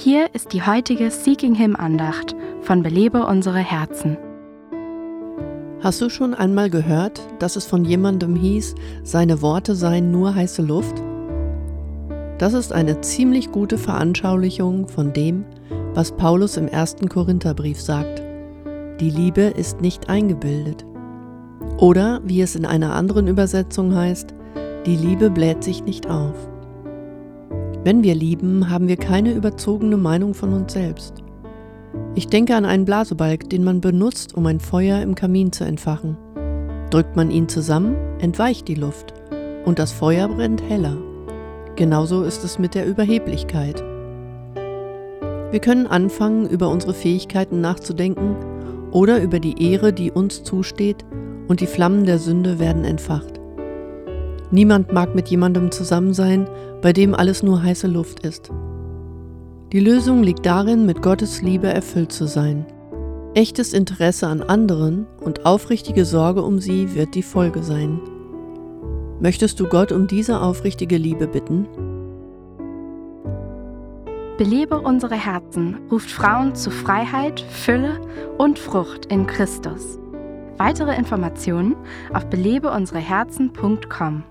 Hier ist die heutige Seeking Him Andacht von Belebe unsere Herzen. Hast du schon einmal gehört, dass es von jemandem hieß, seine Worte seien nur heiße Luft? Das ist eine ziemlich gute Veranschaulichung von dem, was Paulus im ersten Korintherbrief sagt. Die Liebe ist nicht eingebildet. Oder, wie es in einer anderen Übersetzung heißt, die Liebe bläht sich nicht auf. Wenn wir lieben, haben wir keine überzogene Meinung von uns selbst. Ich denke an einen Blasebalg, den man benutzt, um ein Feuer im Kamin zu entfachen. Drückt man ihn zusammen, entweicht die Luft und das Feuer brennt heller. Genauso ist es mit der Überheblichkeit. Wir können anfangen, über unsere Fähigkeiten nachzudenken oder über die Ehre, die uns zusteht, und die Flammen der Sünde werden entfacht. Niemand mag mit jemandem zusammen sein, bei dem alles nur heiße Luft ist. Die Lösung liegt darin, mit Gottes Liebe erfüllt zu sein. Echtes Interesse an anderen und aufrichtige Sorge um sie wird die Folge sein. Möchtest du Gott um diese aufrichtige Liebe bitten? Belebe unsere Herzen ruft Frauen zu Freiheit, Fülle und Frucht in Christus. Weitere Informationen auf belebeunsereherzen.com.